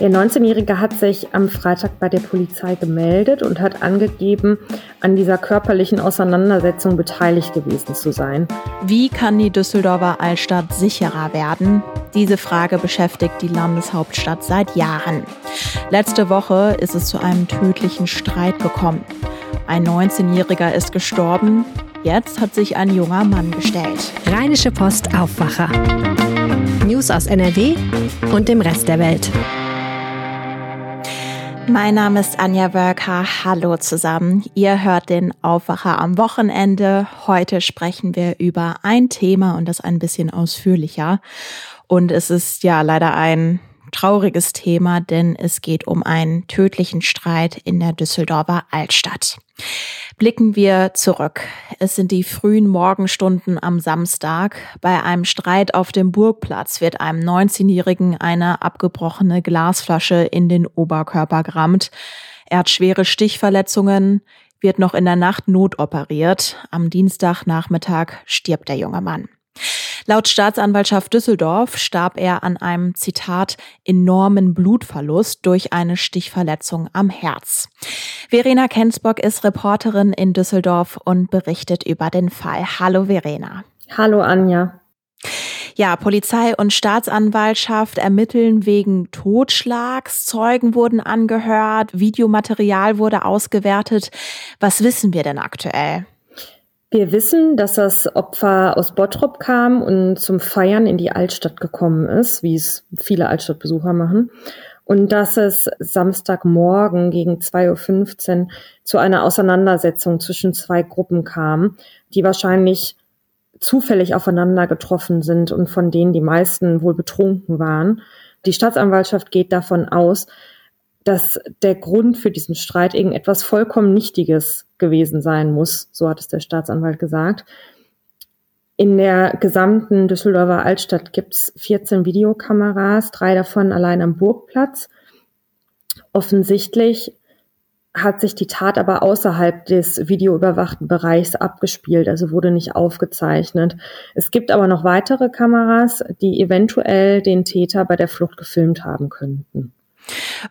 Der 19-Jährige hat sich am Freitag bei der Polizei gemeldet und hat angegeben, an dieser körperlichen Auseinandersetzung beteiligt gewesen zu sein. Wie kann die Düsseldorfer Altstadt sicherer werden? Diese Frage beschäftigt die Landeshauptstadt seit Jahren. Letzte Woche ist es zu einem tödlichen Streit gekommen. Ein 19-Jähriger ist gestorben. Jetzt hat sich ein junger Mann gestellt. Rheinische Post Aufwacher. News aus NRW und dem Rest der Welt. Mein Name ist Anja Wörker. Hallo zusammen. Ihr hört den Aufwacher am Wochenende. Heute sprechen wir über ein Thema und das ein bisschen ausführlicher. Und es ist ja leider ein trauriges Thema, denn es geht um einen tödlichen Streit in der Düsseldorfer Altstadt. Blicken wir zurück. Es sind die frühen Morgenstunden am Samstag. Bei einem Streit auf dem Burgplatz wird einem 19-Jährigen eine abgebrochene Glasflasche in den Oberkörper gerammt. Er hat schwere Stichverletzungen, wird noch in der Nacht notoperiert. Am Dienstagnachmittag stirbt der junge Mann. Laut Staatsanwaltschaft Düsseldorf starb er an einem Zitat enormen Blutverlust durch eine Stichverletzung am Herz. Verena Kensbock ist Reporterin in Düsseldorf und berichtet über den Fall. Hallo Verena. Hallo Anja. Ja, Polizei und Staatsanwaltschaft ermitteln wegen Totschlags. Zeugen wurden angehört, Videomaterial wurde ausgewertet. Was wissen wir denn aktuell? Wir wissen, dass das Opfer aus Bottrop kam und zum Feiern in die Altstadt gekommen ist, wie es viele Altstadtbesucher machen. Und dass es Samstagmorgen gegen 2.15 Uhr zu einer Auseinandersetzung zwischen zwei Gruppen kam, die wahrscheinlich zufällig aufeinander getroffen sind und von denen die meisten wohl betrunken waren. Die Staatsanwaltschaft geht davon aus, dass der Grund für diesen Streit irgendetwas vollkommen Nichtiges gewesen sein muss, so hat es der Staatsanwalt gesagt. In der gesamten Düsseldorfer Altstadt gibt es 14 Videokameras, drei davon allein am Burgplatz. Offensichtlich hat sich die Tat aber außerhalb des videoüberwachten Bereichs abgespielt, also wurde nicht aufgezeichnet. Es gibt aber noch weitere Kameras, die eventuell den Täter bei der Flucht gefilmt haben könnten.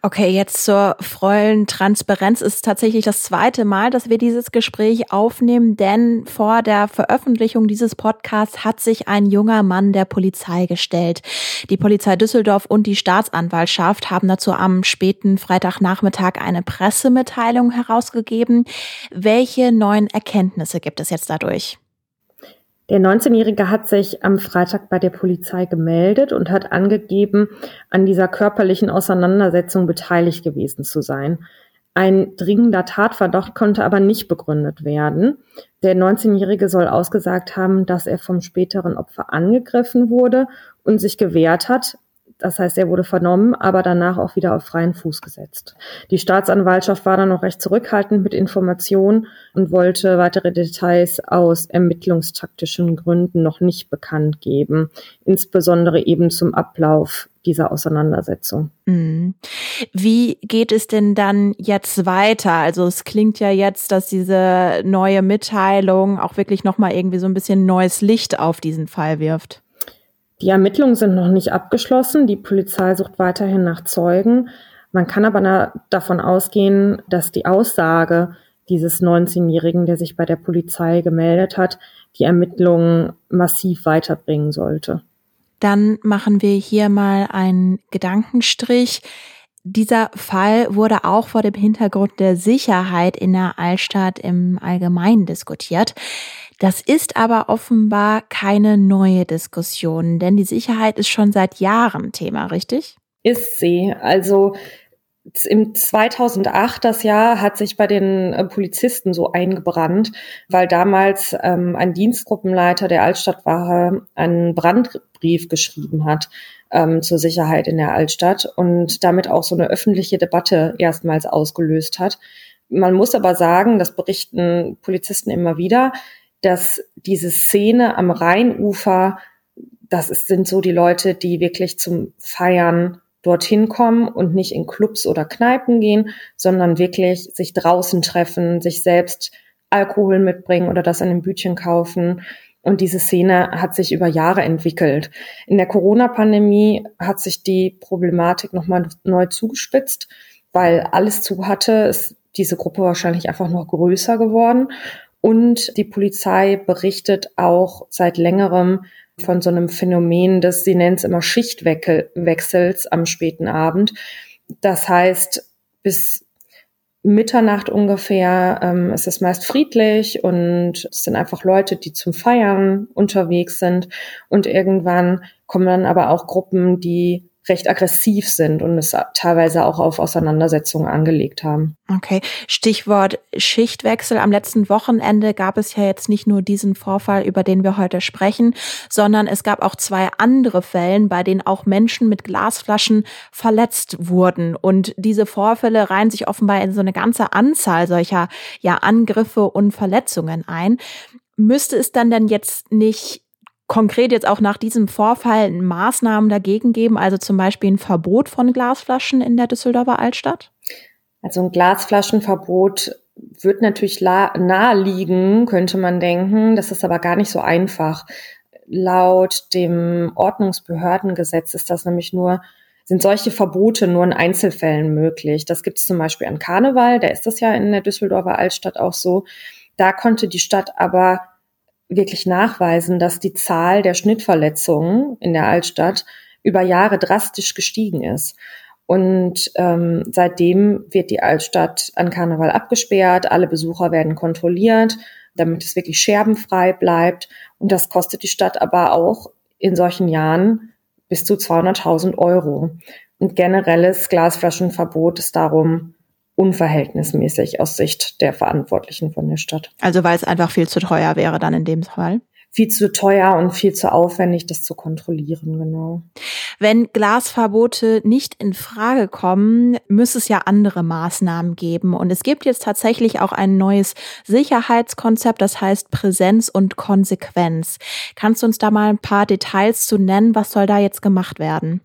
Okay, jetzt zur vollen Transparenz ist tatsächlich das zweite Mal, dass wir dieses Gespräch aufnehmen, denn vor der Veröffentlichung dieses Podcasts hat sich ein junger Mann der Polizei gestellt. Die Polizei Düsseldorf und die Staatsanwaltschaft haben dazu am späten Freitagnachmittag eine Pressemitteilung herausgegeben. Welche neuen Erkenntnisse gibt es jetzt dadurch? Der 19-Jährige hat sich am Freitag bei der Polizei gemeldet und hat angegeben, an dieser körperlichen Auseinandersetzung beteiligt gewesen zu sein. Ein dringender Tatverdacht konnte aber nicht begründet werden. Der 19-Jährige soll ausgesagt haben, dass er vom späteren Opfer angegriffen wurde und sich gewehrt hat, das heißt, er wurde vernommen, aber danach auch wieder auf freien Fuß gesetzt. Die Staatsanwaltschaft war dann noch recht zurückhaltend mit Informationen und wollte weitere Details aus ermittlungstaktischen Gründen noch nicht bekannt geben, insbesondere eben zum Ablauf dieser Auseinandersetzung. Mhm. Wie geht es denn dann jetzt weiter? Also es klingt ja jetzt, dass diese neue Mitteilung auch wirklich nochmal irgendwie so ein bisschen neues Licht auf diesen Fall wirft. Die Ermittlungen sind noch nicht abgeschlossen. Die Polizei sucht weiterhin nach Zeugen. Man kann aber davon ausgehen, dass die Aussage dieses 19-Jährigen, der sich bei der Polizei gemeldet hat, die Ermittlungen massiv weiterbringen sollte. Dann machen wir hier mal einen Gedankenstrich. Dieser Fall wurde auch vor dem Hintergrund der Sicherheit in der Altstadt im Allgemeinen diskutiert. Das ist aber offenbar keine neue Diskussion, denn die Sicherheit ist schon seit Jahren Thema, richtig? Ist sie. Also im 2008, das Jahr, hat sich bei den äh, Polizisten so eingebrannt, weil damals ähm, ein Dienstgruppenleiter der Altstadtwache einen Brandbrief geschrieben hat ähm, zur Sicherheit in der Altstadt und damit auch so eine öffentliche Debatte erstmals ausgelöst hat. Man muss aber sagen, das berichten Polizisten immer wieder, dass diese Szene am Rheinufer, das ist, sind so die Leute, die wirklich zum Feiern dorthin kommen und nicht in Clubs oder Kneipen gehen, sondern wirklich sich draußen treffen, sich selbst Alkohol mitbringen oder das an einem Bütchen kaufen. Und diese Szene hat sich über Jahre entwickelt. In der Corona-Pandemie hat sich die Problematik nochmal neu zugespitzt, weil alles zu hatte, ist diese Gruppe wahrscheinlich einfach noch größer geworden. Und die Polizei berichtet auch seit längerem von so einem Phänomen des, sie nennt es immer Schichtwechsels am späten Abend. Das heißt, bis Mitternacht ungefähr ähm, ist es meist friedlich und es sind einfach Leute, die zum Feiern unterwegs sind. Und irgendwann kommen dann aber auch Gruppen, die recht aggressiv sind und es teilweise auch auf Auseinandersetzungen angelegt haben. Okay, Stichwort Schichtwechsel. Am letzten Wochenende gab es ja jetzt nicht nur diesen Vorfall, über den wir heute sprechen, sondern es gab auch zwei andere Fällen, bei denen auch Menschen mit Glasflaschen verletzt wurden. Und diese Vorfälle reihen sich offenbar in so eine ganze Anzahl solcher ja, Angriffe und Verletzungen ein. Müsste es dann denn jetzt nicht konkret jetzt auch nach diesem Vorfall Maßnahmen dagegen geben, also zum Beispiel ein Verbot von Glasflaschen in der Düsseldorfer Altstadt? Also ein Glasflaschenverbot wird natürlich naheliegen, könnte man denken. Das ist aber gar nicht so einfach. Laut dem Ordnungsbehördengesetz ist das nämlich nur, sind solche Verbote nur in Einzelfällen möglich. Das gibt es zum Beispiel an Karneval, da ist das ja in der Düsseldorfer Altstadt auch so. Da konnte die Stadt aber wirklich nachweisen, dass die Zahl der Schnittverletzungen in der Altstadt über Jahre drastisch gestiegen ist. Und ähm, seitdem wird die Altstadt an Karneval abgesperrt, alle Besucher werden kontrolliert, damit es wirklich scherbenfrei bleibt. Und das kostet die Stadt aber auch in solchen Jahren bis zu 200.000 Euro. Und generelles Glasflaschenverbot ist darum unverhältnismäßig aus Sicht der Verantwortlichen von der Stadt. Also weil es einfach viel zu teuer wäre dann in dem Fall? Viel zu teuer und viel zu aufwendig, das zu kontrollieren, genau. Wenn Glasverbote nicht in Frage kommen, müsste es ja andere Maßnahmen geben. Und es gibt jetzt tatsächlich auch ein neues Sicherheitskonzept, das heißt Präsenz und Konsequenz. Kannst du uns da mal ein paar Details zu nennen? Was soll da jetzt gemacht werden?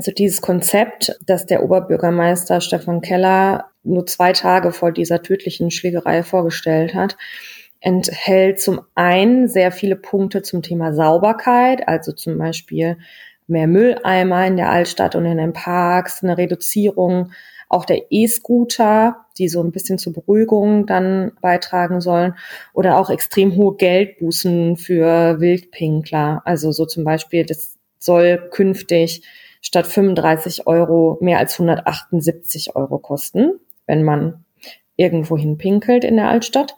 Also dieses Konzept, das der Oberbürgermeister Stefan Keller nur zwei Tage vor dieser tödlichen Schlägerei vorgestellt hat, enthält zum einen sehr viele Punkte zum Thema Sauberkeit, also zum Beispiel mehr Mülleimer in der Altstadt und in den Parks, eine Reduzierung auch der E-Scooter, die so ein bisschen zur Beruhigung dann beitragen sollen, oder auch extrem hohe Geldbußen für Wildpinkler. Also so zum Beispiel, das soll künftig statt 35 Euro mehr als 178 Euro kosten, wenn man irgendwohin pinkelt in der Altstadt.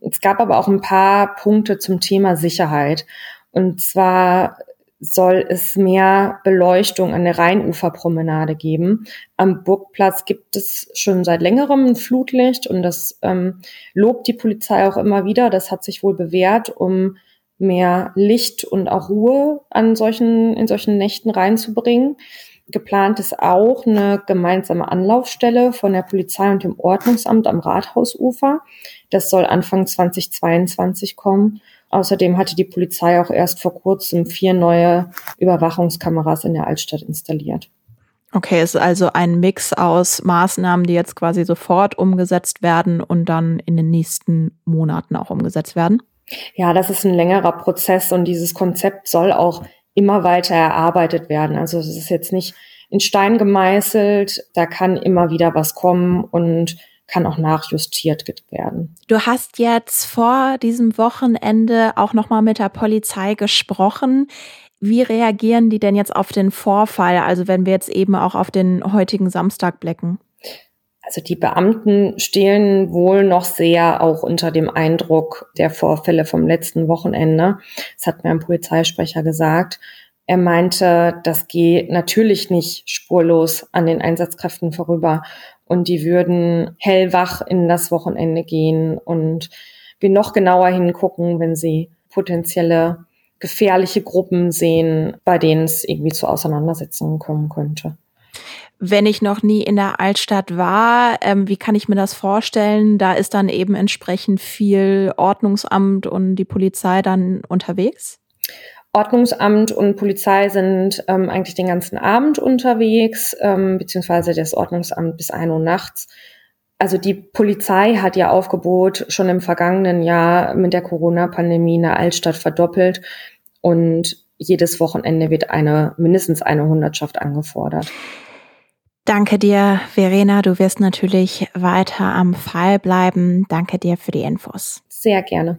Es gab aber auch ein paar Punkte zum Thema Sicherheit. Und zwar soll es mehr Beleuchtung an der Rheinuferpromenade geben. Am Burgplatz gibt es schon seit längerem ein Flutlicht und das ähm, lobt die Polizei auch immer wieder. Das hat sich wohl bewährt, um mehr Licht und auch Ruhe an solchen, in solchen Nächten reinzubringen. Geplant ist auch eine gemeinsame Anlaufstelle von der Polizei und dem Ordnungsamt am Rathausufer. Das soll Anfang 2022 kommen. Außerdem hatte die Polizei auch erst vor kurzem vier neue Überwachungskameras in der Altstadt installiert. Okay, es ist also ein Mix aus Maßnahmen, die jetzt quasi sofort umgesetzt werden und dann in den nächsten Monaten auch umgesetzt werden. Ja, das ist ein längerer Prozess und dieses Konzept soll auch immer weiter erarbeitet werden. Also es ist jetzt nicht in Stein gemeißelt, da kann immer wieder was kommen und kann auch nachjustiert werden. Du hast jetzt vor diesem Wochenende auch noch mal mit der Polizei gesprochen. Wie reagieren die denn jetzt auf den Vorfall? Also wenn wir jetzt eben auch auf den heutigen Samstag blicken? Also die Beamten stehen wohl noch sehr auch unter dem Eindruck der Vorfälle vom letzten Wochenende. Das hat mir ein Polizeisprecher gesagt. Er meinte, das geht natürlich nicht spurlos an den Einsatzkräften vorüber und die würden hellwach in das Wochenende gehen und wir noch genauer hingucken, wenn sie potenzielle gefährliche Gruppen sehen, bei denen es irgendwie zu Auseinandersetzungen kommen könnte wenn ich noch nie in der Altstadt war, ähm, wie kann ich mir das vorstellen? Da ist dann eben entsprechend viel Ordnungsamt und die Polizei dann unterwegs? Ordnungsamt und Polizei sind ähm, eigentlich den ganzen Abend unterwegs, ähm, beziehungsweise das Ordnungsamt bis ein Uhr nachts. Also die Polizei hat ihr Aufgebot schon im vergangenen Jahr mit der Corona-Pandemie in der Altstadt verdoppelt und jedes Wochenende wird eine mindestens eine Hundertschaft angefordert. Danke dir, Verena. Du wirst natürlich weiter am Fall bleiben. Danke dir für die Infos. Sehr gerne.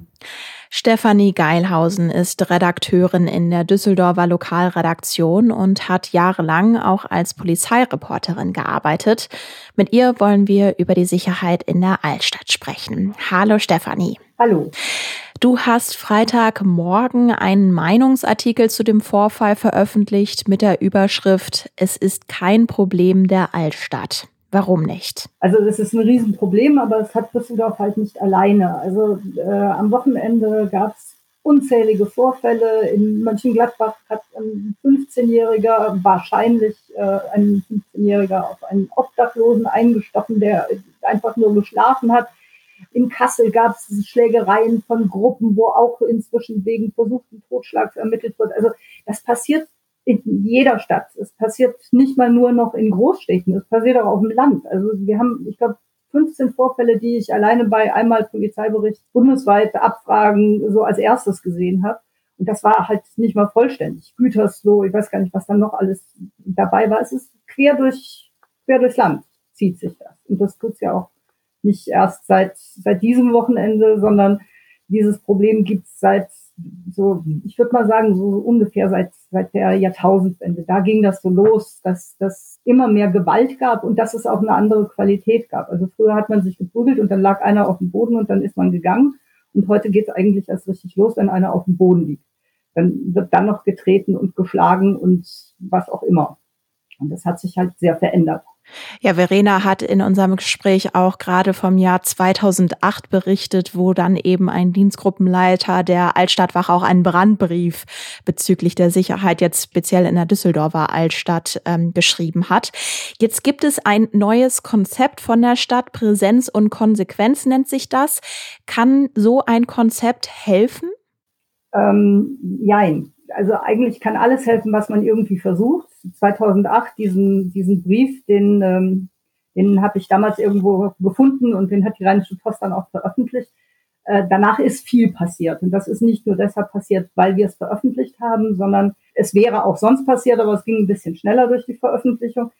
Stefanie Geilhausen ist Redakteurin in der Düsseldorfer Lokalredaktion und hat jahrelang auch als Polizeireporterin gearbeitet. Mit ihr wollen wir über die Sicherheit in der Altstadt sprechen. Hallo Stefanie. Hallo. Du hast Freitagmorgen einen Meinungsartikel zu dem Vorfall veröffentlicht mit der Überschrift Es ist kein Problem der Altstadt. Warum nicht? Also das ist ein Riesenproblem, aber es hat Düsseldorf halt nicht alleine. Also äh, am Wochenende gab es unzählige Vorfälle. In Mönchengladbach hat ein 15-Jähriger, wahrscheinlich äh, ein 15-Jähriger, auf einen Obdachlosen eingestochen, der einfach nur geschlafen hat. In Kassel gab es Schlägereien von Gruppen, wo auch inzwischen wegen versuchten Totschlags ermittelt wird. Also das passiert in jeder Stadt. Es passiert nicht mal nur noch in Großstädten, es passiert auch auf dem Land. Also wir haben, ich glaube, 15 Vorfälle, die ich alleine bei einmal Polizeibericht bundesweit Abfragen so als erstes gesehen habe. Und das war halt nicht mal vollständig. Gütersloh, ich weiß gar nicht, was dann noch alles dabei war. Es ist quer durch, quer durchs Land zieht sich das. Und das tut's ja auch nicht erst seit, seit diesem Wochenende, sondern dieses Problem gibt's seit so, ich würde mal sagen, so ungefähr seit, seit der Jahrtausendwende. Da ging das so los, dass das immer mehr Gewalt gab und dass es auch eine andere Qualität gab. Also früher hat man sich geprügelt und dann lag einer auf dem Boden und dann ist man gegangen. Und heute geht es eigentlich erst richtig los, wenn einer auf dem Boden liegt. Dann wird dann noch getreten und geschlagen und was auch immer. Und das hat sich halt sehr verändert. Ja, Verena hat in unserem Gespräch auch gerade vom Jahr 2008 berichtet, wo dann eben ein Dienstgruppenleiter der Altstadtwache auch einen Brandbrief bezüglich der Sicherheit jetzt speziell in der Düsseldorfer Altstadt ähm, geschrieben hat. Jetzt gibt es ein neues Konzept von der Stadt, Präsenz und Konsequenz nennt sich das. Kann so ein Konzept helfen? Ähm, jein also eigentlich kann alles helfen, was man irgendwie versucht. 2008 diesen, diesen Brief, den, ähm, den habe ich damals irgendwo gefunden und den hat die Rheinische Post dann auch veröffentlicht. Äh, danach ist viel passiert. Und das ist nicht nur deshalb passiert, weil wir es veröffentlicht haben, sondern es wäre auch sonst passiert, aber es ging ein bisschen schneller durch die Veröffentlichung.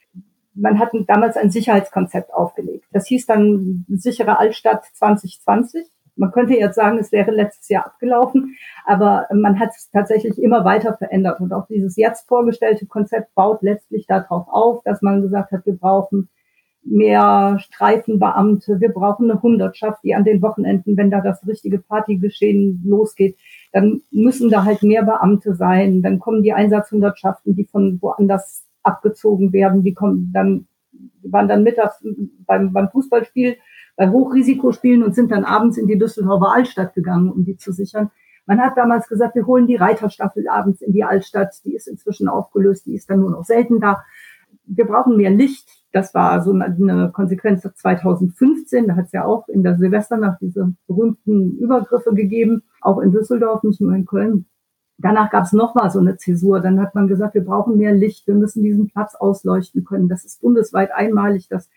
Man hat damals ein Sicherheitskonzept aufgelegt. Das hieß dann sichere Altstadt 2020. Man könnte jetzt sagen, es wäre letztes Jahr abgelaufen, aber man hat es tatsächlich immer weiter verändert. Und auch dieses jetzt vorgestellte Konzept baut letztlich darauf auf, dass man gesagt hat, wir brauchen mehr Streifenbeamte, wir brauchen eine Hundertschaft, die an den Wochenenden, wenn da das richtige Partygeschehen losgeht, dann müssen da halt mehr Beamte sein. Dann kommen die Einsatzhundertschaften, die von woanders abgezogen werden, die kommen dann, die waren dann mittags beim, beim Fußballspiel bei Hochrisikospielen und sind dann abends in die Düsseldorfer Altstadt gegangen, um die zu sichern. Man hat damals gesagt, wir holen die Reiterstaffel abends in die Altstadt. Die ist inzwischen aufgelöst, die ist dann nur noch selten da. Wir brauchen mehr Licht. Das war so eine Konsequenz 2015. Da hat es ja auch in der Silvesternacht diese berühmten Übergriffe gegeben, auch in Düsseldorf, nicht nur in Köln. Danach gab es nochmal so eine Zäsur. Dann hat man gesagt, wir brauchen mehr Licht, wir müssen diesen Platz ausleuchten können. Das ist bundesweit einmalig, dass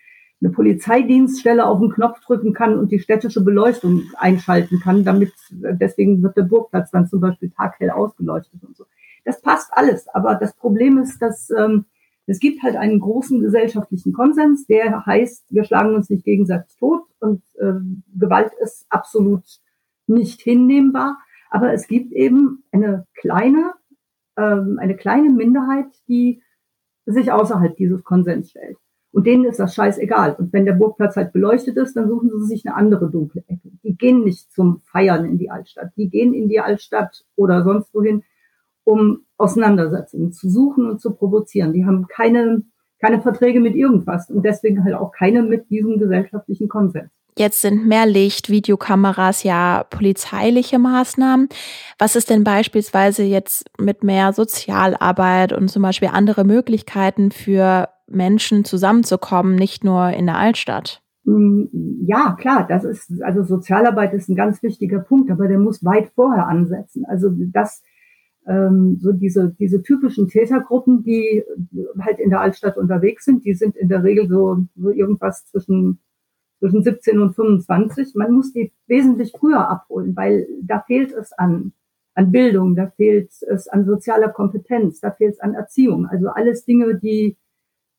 eine Polizeidienststelle auf den Knopf drücken kann und die städtische Beleuchtung einschalten kann, damit deswegen wird der Burgplatz dann zum Beispiel taghell ausgeleuchtet und so. Das passt alles, aber das Problem ist, dass ähm, es gibt halt einen großen gesellschaftlichen Konsens, der heißt, wir schlagen uns nicht gegenseitig tot und äh, Gewalt ist absolut nicht hinnehmbar. Aber es gibt eben eine kleine, ähm, eine kleine Minderheit, die sich außerhalb dieses Konsens stellt. Und denen ist das scheißegal. Und wenn der Burgplatz halt beleuchtet ist, dann suchen sie sich eine andere dunkle Ecke. Die gehen nicht zum Feiern in die Altstadt. Die gehen in die Altstadt oder sonst wohin, um Auseinandersetzungen zu suchen und zu provozieren. Die haben keine, keine Verträge mit irgendwas und deswegen halt auch keine mit diesem gesellschaftlichen Konsens. Jetzt sind mehr Licht, Videokameras ja polizeiliche Maßnahmen. Was ist denn beispielsweise jetzt mit mehr Sozialarbeit und zum Beispiel andere Möglichkeiten für Menschen zusammenzukommen, nicht nur in der Altstadt? Mm, ja, klar, das ist, also Sozialarbeit ist ein ganz wichtiger Punkt, aber der muss weit vorher ansetzen. Also das, ähm, so diese, diese typischen Tätergruppen, die halt in der Altstadt unterwegs sind, die sind in der Regel so, so irgendwas zwischen zwischen 17 und 25. Man muss die wesentlich früher abholen, weil da fehlt es an, an Bildung, da fehlt es an sozialer Kompetenz, da fehlt es an Erziehung. Also alles Dinge, die,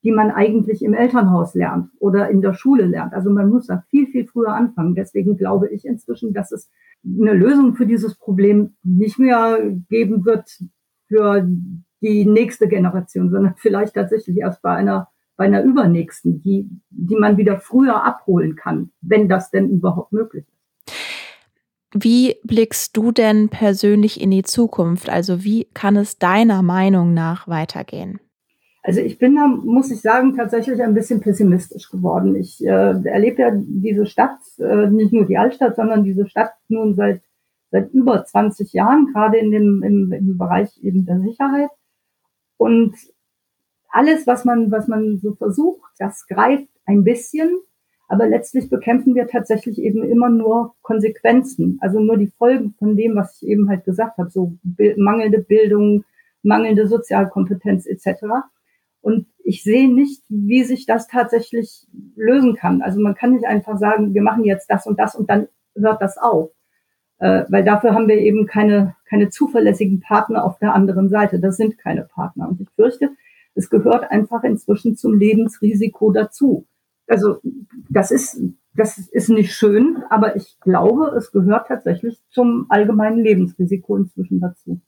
die man eigentlich im Elternhaus lernt oder in der Schule lernt. Also man muss da viel, viel früher anfangen. Deswegen glaube ich inzwischen, dass es eine Lösung für dieses Problem nicht mehr geben wird für die nächste Generation, sondern vielleicht tatsächlich erst bei einer bei einer übernächsten, die, die man wieder früher abholen kann, wenn das denn überhaupt möglich ist. Wie blickst du denn persönlich in die Zukunft? Also wie kann es deiner Meinung nach weitergehen? Also ich bin da, muss ich sagen, tatsächlich ein bisschen pessimistisch geworden. Ich äh, erlebe ja diese Stadt, äh, nicht nur die Altstadt, sondern diese Stadt nun seit, seit über 20 Jahren, gerade in dem, im, im Bereich eben der Sicherheit. Und alles, was man, was man so versucht, das greift ein bisschen, aber letztlich bekämpfen wir tatsächlich eben immer nur Konsequenzen, also nur die Folgen von dem, was ich eben halt gesagt habe, so mangelnde Bildung, mangelnde Sozialkompetenz etc. Und ich sehe nicht, wie sich das tatsächlich lösen kann. Also man kann nicht einfach sagen, wir machen jetzt das und das und dann hört das auf. Äh, weil dafür haben wir eben keine, keine zuverlässigen Partner auf der anderen Seite. Das sind keine Partner. Und ich fürchte, es gehört einfach inzwischen zum Lebensrisiko dazu. Also das ist, das ist nicht schön, aber ich glaube, es gehört tatsächlich zum allgemeinen Lebensrisiko inzwischen dazu.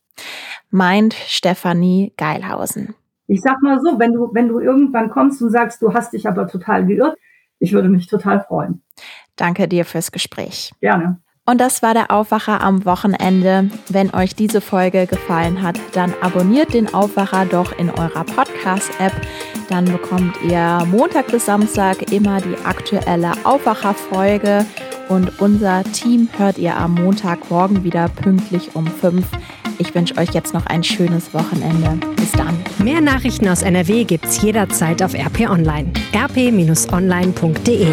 Meint Stefanie Geilhausen. Ich sag mal so, wenn du, wenn du irgendwann kommst und sagst, du hast dich aber total geirrt, ich würde mich total freuen. Danke dir fürs Gespräch. Gerne. Und das war der Aufwacher am Wochenende. Wenn euch diese Folge gefallen hat, dann abonniert den Aufwacher doch in eurer Podcast-App. Dann bekommt ihr Montag bis Samstag immer die aktuelle Aufwacher-Folge. Und unser Team hört ihr am Montagmorgen wieder pünktlich um 5. Ich wünsche euch jetzt noch ein schönes Wochenende. Bis dann. Mehr Nachrichten aus NRW gibt's jederzeit auf RP Online. rp-online.de